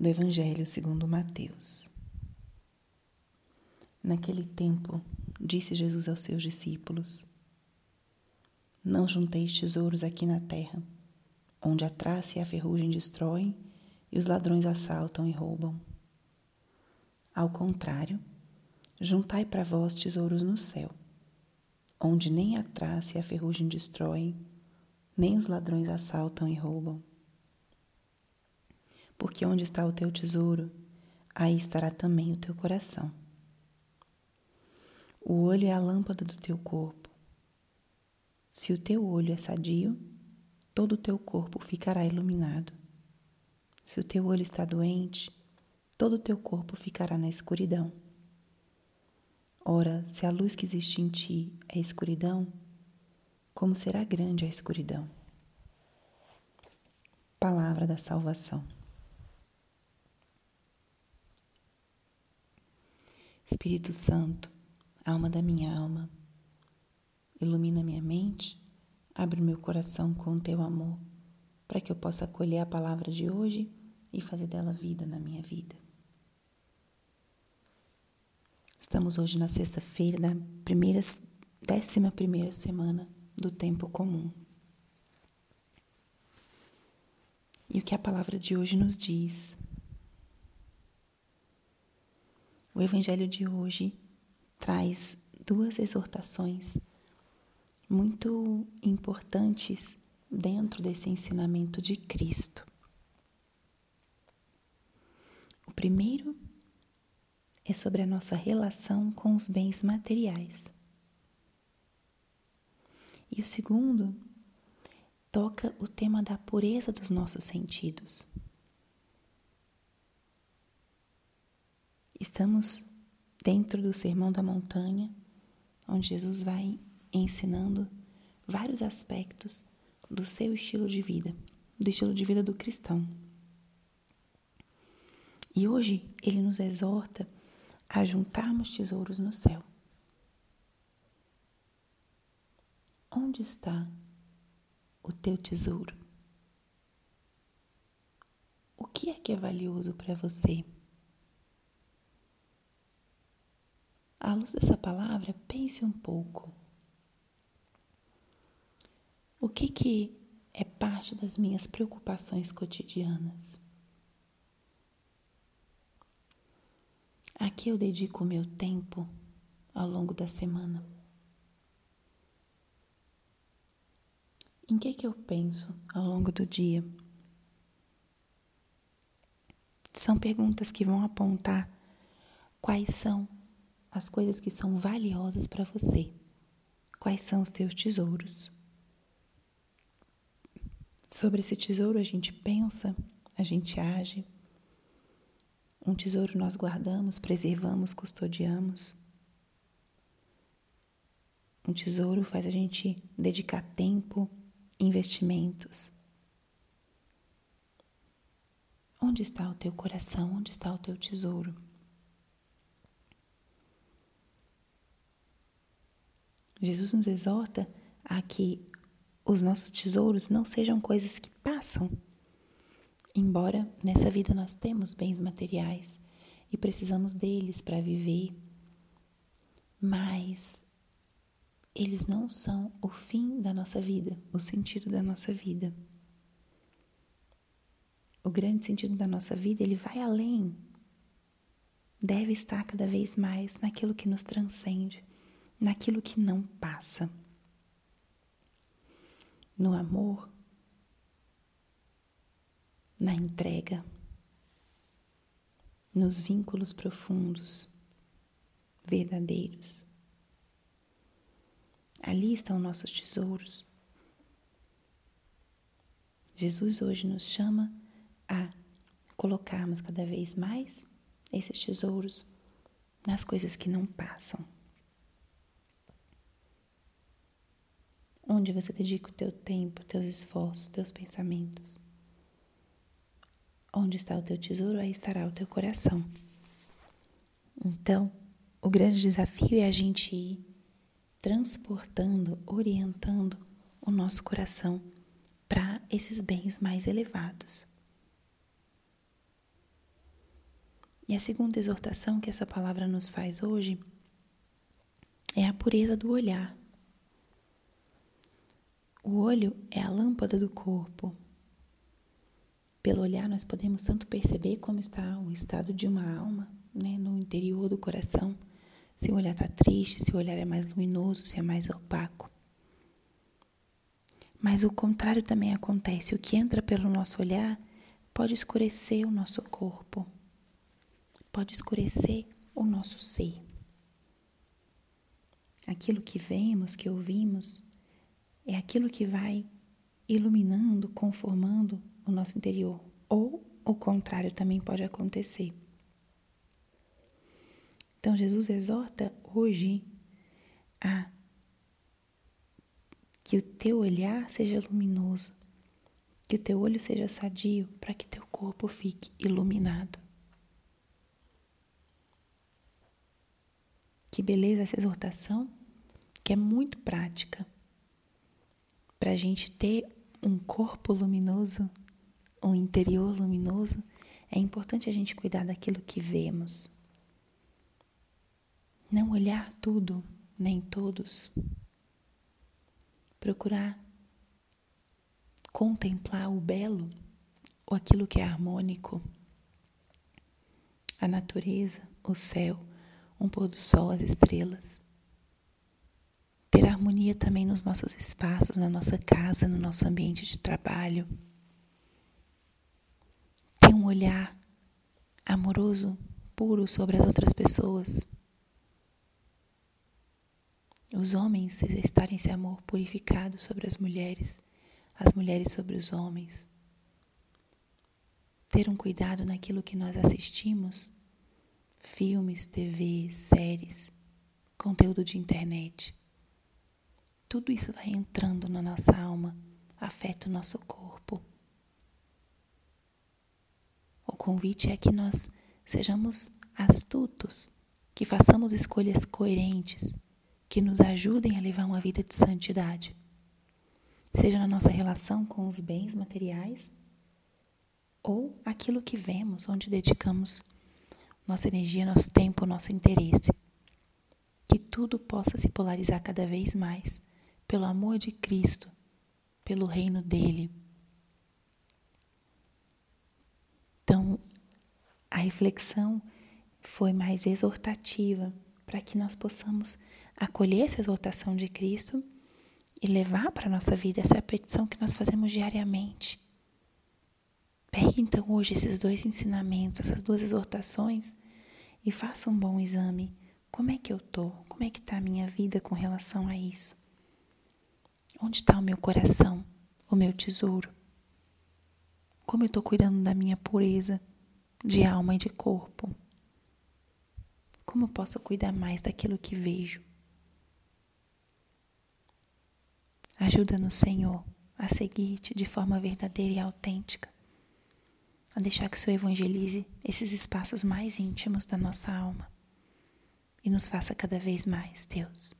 do Evangelho segundo Mateus. Naquele tempo, disse Jesus aos seus discípulos: Não junteis tesouros aqui na terra, onde a traça e a ferrugem destroem e os ladrões assaltam e roubam. Ao contrário, juntai para vós tesouros no céu, onde nem a traça e a ferrugem destroem, nem os ladrões assaltam e roubam porque onde está o teu tesouro, aí estará também o teu coração. O olho é a lâmpada do teu corpo. Se o teu olho é sadio, todo o teu corpo ficará iluminado. Se o teu olho está doente, todo o teu corpo ficará na escuridão. Ora, se a luz que existe em ti é escuridão, como será grande a escuridão? Palavra da salvação. Espírito Santo, alma da minha alma, ilumina minha mente, abre meu coração com o teu amor, para que eu possa acolher a palavra de hoje e fazer dela vida na minha vida. Estamos hoje na sexta-feira da primeira, décima primeira semana do tempo comum. E o que a palavra de hoje nos diz O Evangelho de hoje traz duas exortações muito importantes dentro desse ensinamento de Cristo. O primeiro é sobre a nossa relação com os bens materiais. E o segundo toca o tema da pureza dos nossos sentidos. Estamos dentro do Sermão da Montanha, onde Jesus vai ensinando vários aspectos do seu estilo de vida, do estilo de vida do cristão. E hoje ele nos exorta a juntarmos tesouros no céu. Onde está o teu tesouro? O que é que é valioso para você? À luz dessa palavra, pense um pouco. O que que é parte das minhas preocupações cotidianas? A que eu dedico o meu tempo ao longo da semana? Em que que eu penso ao longo do dia? São perguntas que vão apontar quais são as coisas que são valiosas para você. Quais são os teus tesouros? Sobre esse tesouro a gente pensa, a gente age. Um tesouro nós guardamos, preservamos, custodiamos. Um tesouro faz a gente dedicar tempo, investimentos. Onde está o teu coração? Onde está o teu tesouro? Jesus nos exorta a que os nossos tesouros não sejam coisas que passam. Embora nessa vida nós temos bens materiais e precisamos deles para viver, mas eles não são o fim da nossa vida, o sentido da nossa vida. O grande sentido da nossa vida, ele vai além. Deve estar cada vez mais naquilo que nos transcende naquilo que não passa. No amor, na entrega, nos vínculos profundos, verdadeiros. Ali estão nossos tesouros. Jesus hoje nos chama a colocarmos cada vez mais esses tesouros nas coisas que não passam. Onde você dedica o teu tempo, teus esforços, teus pensamentos. Onde está o teu tesouro, aí estará o teu coração. Então, o grande desafio é a gente ir transportando, orientando o nosso coração para esses bens mais elevados. E a segunda exortação que essa palavra nos faz hoje é a pureza do olhar. O olho é a lâmpada do corpo. Pelo olhar, nós podemos tanto perceber como está o estado de uma alma, né, no interior do coração. Se o olhar está triste, se o olhar é mais luminoso, se é mais opaco. Mas o contrário também acontece. O que entra pelo nosso olhar pode escurecer o nosso corpo, pode escurecer o nosso ser. Aquilo que vemos, que ouvimos, é aquilo que vai iluminando, conformando o nosso interior. Ou o contrário também pode acontecer. Então, Jesus exorta hoje a que o teu olhar seja luminoso, que o teu olho seja sadio, para que teu corpo fique iluminado. Que beleza essa exortação, que é muito prática. Para a gente ter um corpo luminoso, um interior luminoso, é importante a gente cuidar daquilo que vemos. Não olhar tudo, nem todos. Procurar contemplar o belo ou aquilo que é harmônico. A natureza, o céu, um pôr do sol, as estrelas. Ter harmonia também nos nossos espaços, na nossa casa, no nosso ambiente de trabalho ter um olhar amoroso, puro sobre as outras pessoas. Os homens exercitarem esse amor purificado sobre as mulheres, as mulheres sobre os homens. Ter um cuidado naquilo que nós assistimos, filmes, TV, séries, conteúdo de internet. Tudo isso vai entrando na nossa alma, afeta o nosso corpo convite é que nós sejamos astutos, que façamos escolhas coerentes, que nos ajudem a levar uma vida de santidade. Seja na nossa relação com os bens materiais ou aquilo que vemos, onde dedicamos nossa energia, nosso tempo, nosso interesse. Que tudo possa se polarizar cada vez mais pelo amor de Cristo, pelo reino dele Então, a reflexão foi mais exortativa para que nós possamos acolher essa exortação de Cristo e levar para a nossa vida essa petição que nós fazemos diariamente. Pegue então hoje esses dois ensinamentos, essas duas exortações e faça um bom exame. Como é que eu estou? Como é que está a minha vida com relação a isso? Onde está o meu coração, o meu tesouro? Como eu estou cuidando da minha pureza de alma e de corpo? Como eu posso cuidar mais daquilo que vejo? Ajuda-nos, Senhor, a seguir-te de forma verdadeira e autêntica, a deixar que o Senhor evangelize esses espaços mais íntimos da nossa alma e nos faça cada vez mais, Deus.